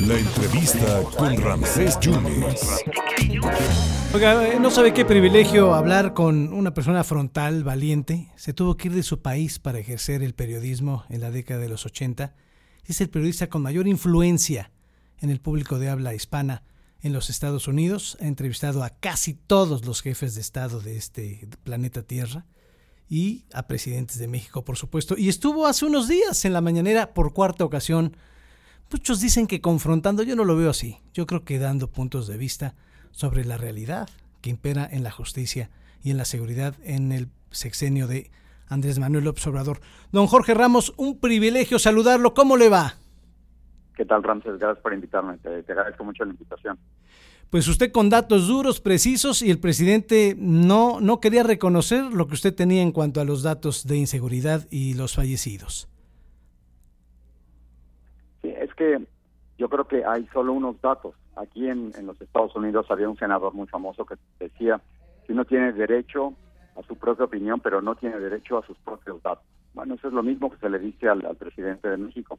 La entrevista con Ramsés Yunes. Oiga, eh, no sabe qué privilegio hablar con una persona frontal, valiente. Se tuvo que ir de su país para ejercer el periodismo en la década de los 80. Es el periodista con mayor influencia en el público de habla hispana en los Estados Unidos. Ha entrevistado a casi todos los jefes de Estado de este planeta Tierra y a presidentes de México, por supuesto. Y estuvo hace unos días en la mañanera por cuarta ocasión Muchos dicen que confrontando, yo no lo veo así. Yo creo que dando puntos de vista sobre la realidad que impera en la justicia y en la seguridad en el sexenio de Andrés Manuel López Obrador. Don Jorge Ramos, un privilegio saludarlo. ¿Cómo le va? ¿Qué tal, Ramses? Gracias por invitarme. Te, te, agradezco mucho la invitación. Pues usted con datos duros, precisos, y el presidente no, no quería reconocer lo que usted tenía en cuanto a los datos de inseguridad y los fallecidos que yo creo que hay solo unos datos. Aquí en, los Estados Unidos había un senador muy famoso que decía que uno tiene derecho a su propia opinión, pero no tiene derecho a sus propios datos. Bueno, eso es lo mismo que se le dice al, presidente de México.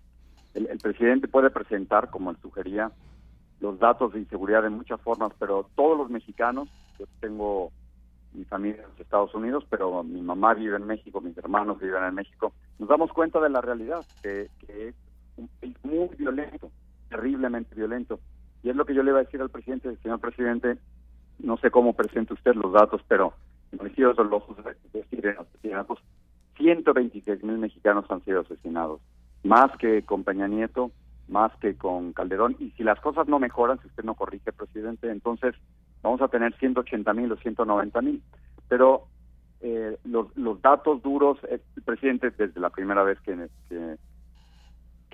El, presidente puede presentar, como él sugería, los datos de inseguridad de muchas formas, pero todos los mexicanos, yo tengo mi familia en los Estados Unidos, pero mi mamá vive en México, mis hermanos viven en México, nos damos cuenta de la realidad, que, que es un país muy violento, terriblemente violento. Y es lo que yo le iba a decir al presidente, señor presidente, no sé cómo presenta usted los datos, pero en los ojos de decir en asesinatos, 126 mil mexicanos han sido asesinados, más que con Peña Nieto, más que con Calderón. Y si las cosas no mejoran, si usted no corrige, presidente, entonces vamos a tener 180 mil o 190 mil. Pero eh, los, los datos duros, el presidente desde la primera vez que, que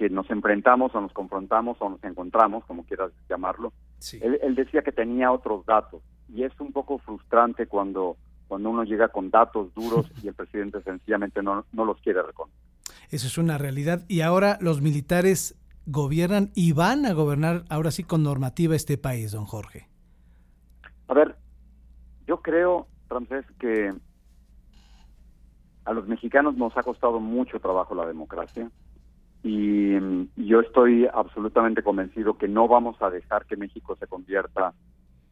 que nos enfrentamos o nos confrontamos o nos encontramos, como quieras llamarlo, él, decía que tenía otros datos y es un poco frustrante cuando, cuando uno llega con datos duros y el presidente sencillamente no, no los quiere reconocer. Eso es una realidad y ahora los militares gobiernan y van a gobernar ahora sí con normativa este país, don Jorge. A ver, yo creo, Ramsés, que a los mexicanos nos ha costado mucho trabajo la democracia y yo estoy absolutamente convencido que no vamos a dejar que México se convierta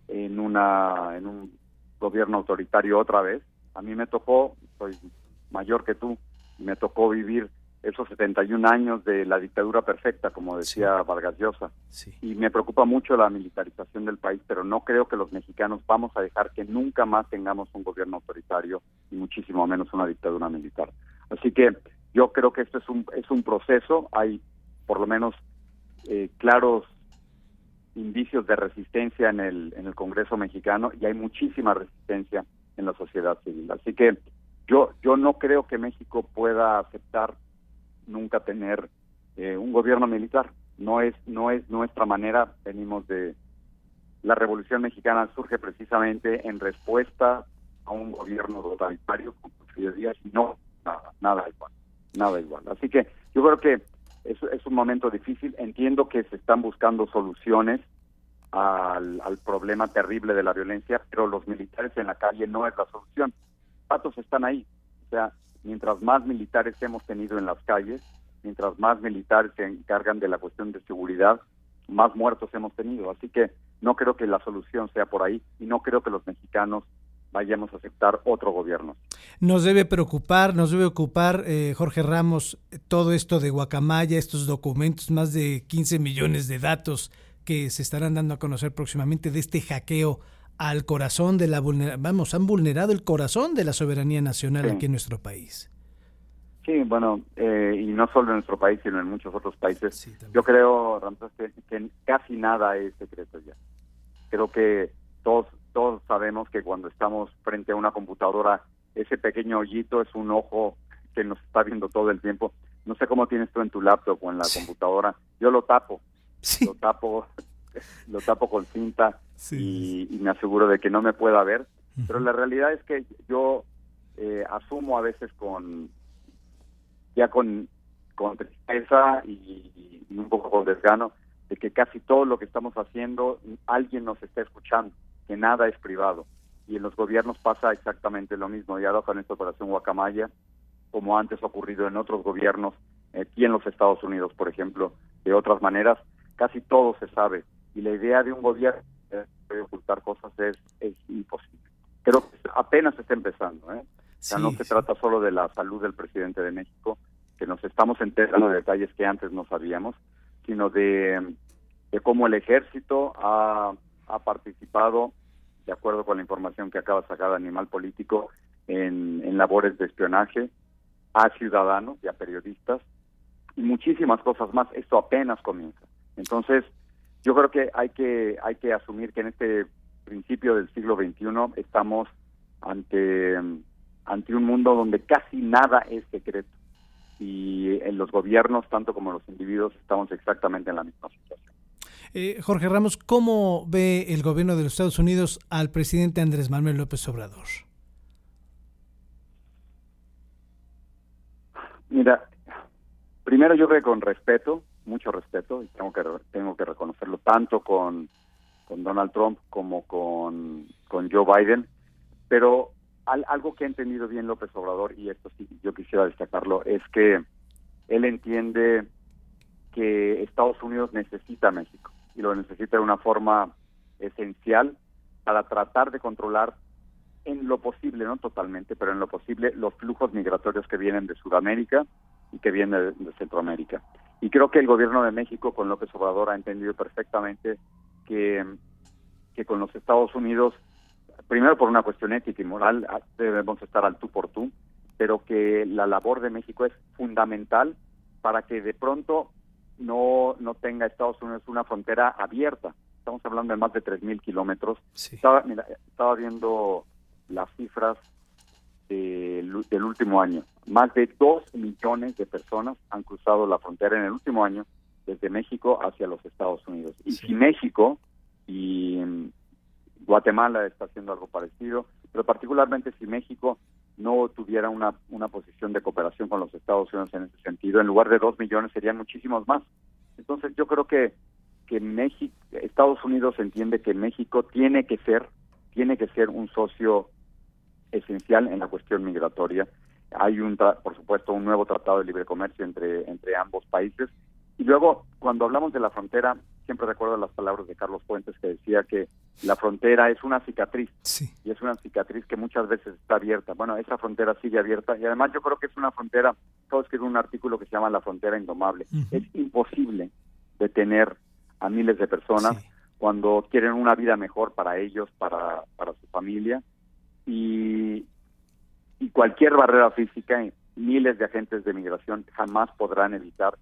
en una en un gobierno autoritario otra vez. A mí me tocó, soy mayor que tú, me tocó vivir esos 71 años de la dictadura perfecta, como decía Vargas Llosa. Y me preocupa mucho la militarización del país, pero no creo que los mexicanos vamos a dejar que nunca más tengamos un gobierno autoritario y muchísimo menos una dictadura militar. Así que yo creo que esto es un, es un proceso, hay por lo menos eh, claros indicios de resistencia en el, en el Congreso mexicano y hay muchísima resistencia en la sociedad civil. Así que yo, yo no creo que México pueda aceptar nunca tener eh, un gobierno militar. No es, no es nuestra manera, venimos de la Revolución Mexicana surge precisamente en respuesta a un gobierno totalitario como Díaz y no nada, nada igual nada igual. Así que yo creo que es, es un momento difícil. Entiendo que se están buscando soluciones al, problema terrible de la violencia, pero los militares en la calle no es la solución. Patos están ahí. O sea, mientras más militares hemos tenido en las calles, mientras más militares se encargan de la cuestión de seguridad, más muertos hemos tenido. Así que no creo que la solución sea por ahí y no creo que los mexicanos vayamos a aceptar otro gobierno. Nos debe preocupar, nos debe ocupar, eh, Jorge Ramos, todo esto de Guacamaya, estos documentos, más de 15 millones de datos que se estarán dando a conocer próximamente de este hackeo al corazón de la vamos, han vulnerado el corazón de la soberanía nacional aquí en nuestro país. Sí, bueno, eh, y no solo en nuestro país, sino en muchos otros países. Yo creo, Ramón, que, que casi nada es secreto ya. Creo que todos todos sabemos que cuando estamos frente a una computadora, ese pequeño hoyito es un ojo que nos está viendo todo el tiempo. No sé cómo tienes tú en tu laptop o en la computadora. Yo lo tapo, lo tapo, lo tapo con cinta y, me aseguro de que no me pueda ver. Pero la realidad es que yo eh, asumo a veces con ya con, con tristeza y un poco con desgano de que casi todo lo que estamos haciendo alguien nos está escuchando que nada es privado. Y en los gobiernos pasa exactamente lo mismo. Ya con esta operación Guacamaya, como antes ha ocurrido en otros gobiernos Aquí en los Estados Unidos, por ejemplo, de otras maneras, casi todo se sabe. Y la idea de un gobierno de ocultar cosas es, es imposible. Creo que apenas está empezando. ¿eh? O sea, no se trata solo de la salud del presidente de México, que nos estamos enterando de detalles que antes no sabíamos, sino de, de cómo el ejército ha, ha participado, de acuerdo con la información que acaba de sacar Animal Político, en, en labores de espionaje a ciudadanos y a periodistas y muchísimas cosas más. Esto apenas comienza. Entonces, yo creo que hay que hay que asumir que en este principio del siglo XXI estamos ante ante un mundo donde casi nada es secreto y en los gobiernos tanto como los individuos estamos exactamente en la misma situación. Eh, Jorge Ramos, ¿cómo ve el gobierno de los Estados Unidos al presidente Andrés Manuel López Obrador? Mira, primero yo creo que con respeto, mucho respeto, y tengo que tengo que reconocerlo tanto con, con Donald Trump como con, con Joe Biden, pero algo que ha entendido bien López Obrador, y esto sí yo quisiera destacarlo, es que él entiende que Estados Unidos necesita México, y lo necesita de una forma esencial para tratar de controlar en lo posible, no totalmente, pero en lo posible, los flujos migratorios que vienen de Sudamérica y que vienen de, Centroamérica. Y creo que el gobierno de México con López Obrador ha entendido perfectamente que, que con los Estados Unidos, primero por una cuestión ética y moral, ah, debemos estar al tú por tú, pero que la labor de México es fundamental para que de pronto no, no tenga Estados Unidos una frontera abierta. Estamos hablando de más de 3.000 kilómetros. Estaba, estaba viendo las cifras del último año. Más de dos millones de personas han cruzado la frontera en el último año desde México hacia los Estados Unidos. Y si México y Guatemala está haciendo algo parecido, pero particularmente si México no tuviera una, una posición de cooperación con los Estados Unidos en ese sentido, en lugar de dos millones serían muchísimos más. Entonces yo creo que que México, Estados Unidos entiende que México tiene que ser, tiene que ser un socio esencial en la cuestión migratoria. Hay un, por supuesto, un nuevo tratado de libre comercio entre, entre ambos países. Y luego, cuando hablamos de la frontera, siempre recuerdo las palabras de Carlos Fuentes que decía que la frontera es una cicatriz y es una cicatriz que muchas veces está abierta. Bueno, esa frontera sigue abierta y además yo creo que es una frontera, todos escriben un artículo que se llama La frontera indomable. Es imposible detener a miles de personas cuando quieren una vida mejor para ellos, para, para su familia y, y cualquier barrera física, miles de agentes de migración jamás podrán evitar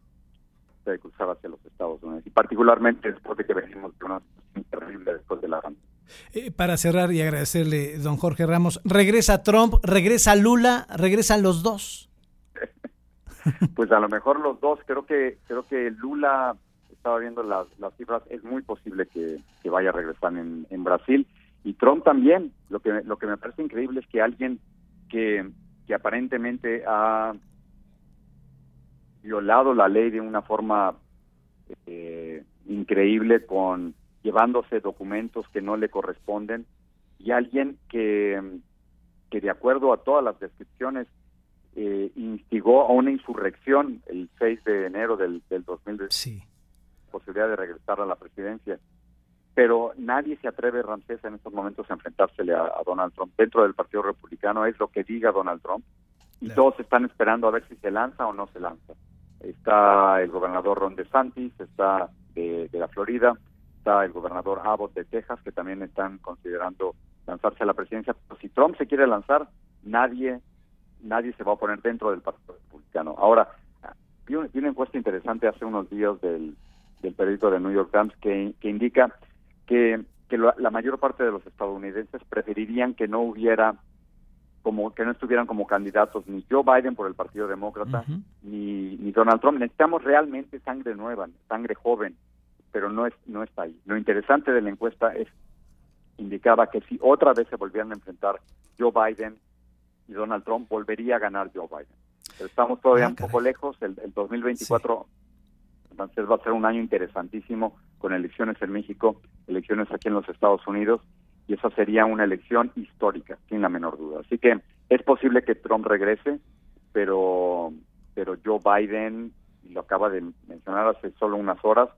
de cruzar hacia los Estados Unidos y particularmente después de que venimos de una situación terrible después de la pandemia. Eh, para cerrar y agradecerle, don Jorge Ramos, ¿regresa Trump, regresa Lula, regresan los dos? pues a lo mejor los dos, creo que creo que Lula estaba viendo las, las cifras, es muy posible que, que vaya a regresar en, en Brasil y Trump también. Lo que, lo que me parece increíble es que alguien que, que aparentemente ha violado la ley de una forma eh, increíble con llevándose documentos que no le corresponden y alguien que, que de acuerdo a todas las descripciones eh, instigó a una insurrección el 6 de enero del, del 2010 sí. posibilidad de regresar a la presidencia pero nadie se atreve, Ramsés, en estos momentos a enfrentársele a, Donald Trump. Dentro del Partido Republicano es lo que diga Donald Trump y todos están esperando a ver si se lanza o no se lanza. Está el gobernador Ron DeSantis, está de, la Florida, está el gobernador Abbott de Texas, que también están considerando lanzarse a la presidencia. Pero si Trump se quiere lanzar, nadie nadie se va a poner dentro del Partido Republicano. Ahora, vi, una encuesta interesante hace unos días del, del periódico de New York Times que, que indica que, que la mayor parte de los estadounidenses preferirían que no hubiera como que no estuvieran como candidatos ni Joe Biden por el Partido Demócrata ni, ni Donald Trump. Necesitamos realmente sangre nueva, sangre joven, pero no es no está ahí. Lo interesante de la encuesta es indicaba que si otra vez se volvieran a enfrentar Joe Biden y Donald Trump, volvería a ganar Joe Biden. Pero estamos todavía ah, un poco lejos. El, el 2024 entonces va a ser un año interesantísimo con elecciones en México, elecciones aquí en los Estados Unidos, y esa sería una elección histórica, sin la menor duda. Así que es posible que Trump regrese, pero, pero Joe Biden lo acaba de mencionar hace solo unas horas,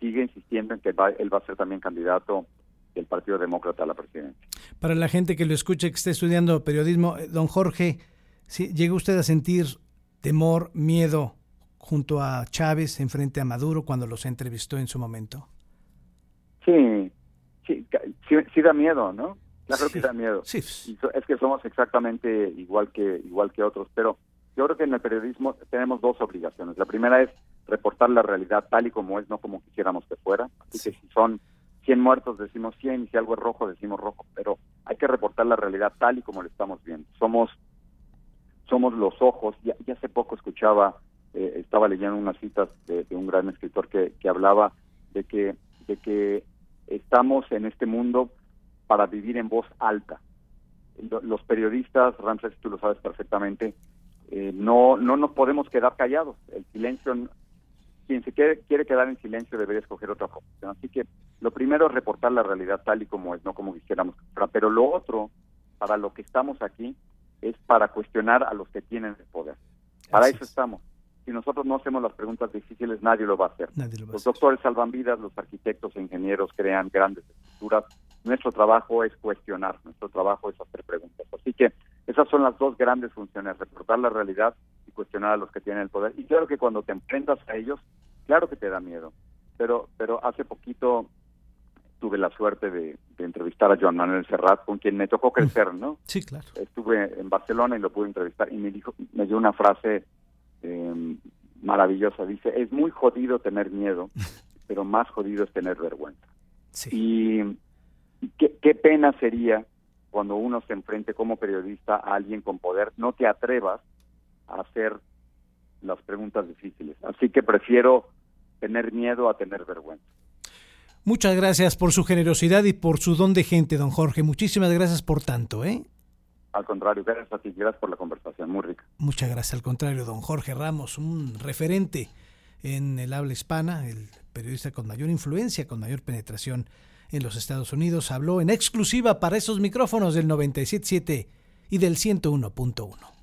sigue insistiendo en que él va a ser también candidato del Partido Demócrata a la presidencia. Para la gente que lo escuche, que esté estudiando periodismo, eh, don Jorge, ¿sí, ¿llega usted a sentir temor, miedo junto a Chávez en frente a Maduro cuando los entrevistó en su momento? Sí, sí, sí, da miedo, ¿no? Claro que da miedo. Sí. es que somos exactamente igual que igual que otros, pero yo creo que en el periodismo tenemos dos obligaciones. La primera es reportar la realidad tal y como es, no como quisiéramos que fuera. Así que si son 100 muertos decimos 100 y si algo es rojo decimos rojo, pero hay que reportar la realidad tal y como lo estamos viendo. Somos somos los ojos. Ya, hace poco escuchaba, eh, estaba leyendo unas citas de, un gran escritor que, que hablaba de que de que estamos en este mundo para vivir en voz alta. Los periodistas, Ramses, tú lo sabes perfectamente, eh, no, no nos podemos quedar callados. El silencio, quien se quiere, quiere quedar en silencio debería escoger otra profesión. Así que lo primero es reportar la realidad tal y como es, no como quisiéramos. Pero lo otro, para lo que estamos aquí, es para cuestionar a los que tienen el poder. Para eso estamos. Si nosotros no hacemos las preguntas difíciles, nadie lo va a hacer. los doctores salvan vidas, los arquitectos e ingenieros crean grandes estructuras. Nuestro trabajo es cuestionar, nuestro trabajo es hacer preguntas. Así que esas son las dos grandes funciones, reportar la realidad y cuestionar a los que tienen el poder. Y claro que cuando te enfrentas a ellos, claro que te da miedo. Pero, pero hace poquito tuve la suerte de, entrevistar a Joan Manuel Serrat, con quien me tocó crecer, ¿no? Sí, claro. Estuve en Barcelona y lo pude entrevistar y me dijo, me dio una frase eh, maravillosa. Dice, es muy jodido tener miedo, pero más jodido es tener vergüenza. Sí. Y, qué, qué pena sería cuando uno se enfrente como periodista a alguien con poder, no te atrevas a hacer las preguntas difíciles. Así que prefiero tener miedo a tener vergüenza. Muchas gracias por su generosidad y por su don de gente, don Jorge. Muchísimas gracias por tanto, ¿eh? Al contrario, gracias a ti, gracias por la conversación, muy rica. Muchas gracias, al contrario, don Jorge Ramos, un referente en el habla hispana, el periodista con mayor influencia, con mayor penetración en los Estados Unidos, habló en exclusiva para esos micrófonos del 97.7 y del 101.1.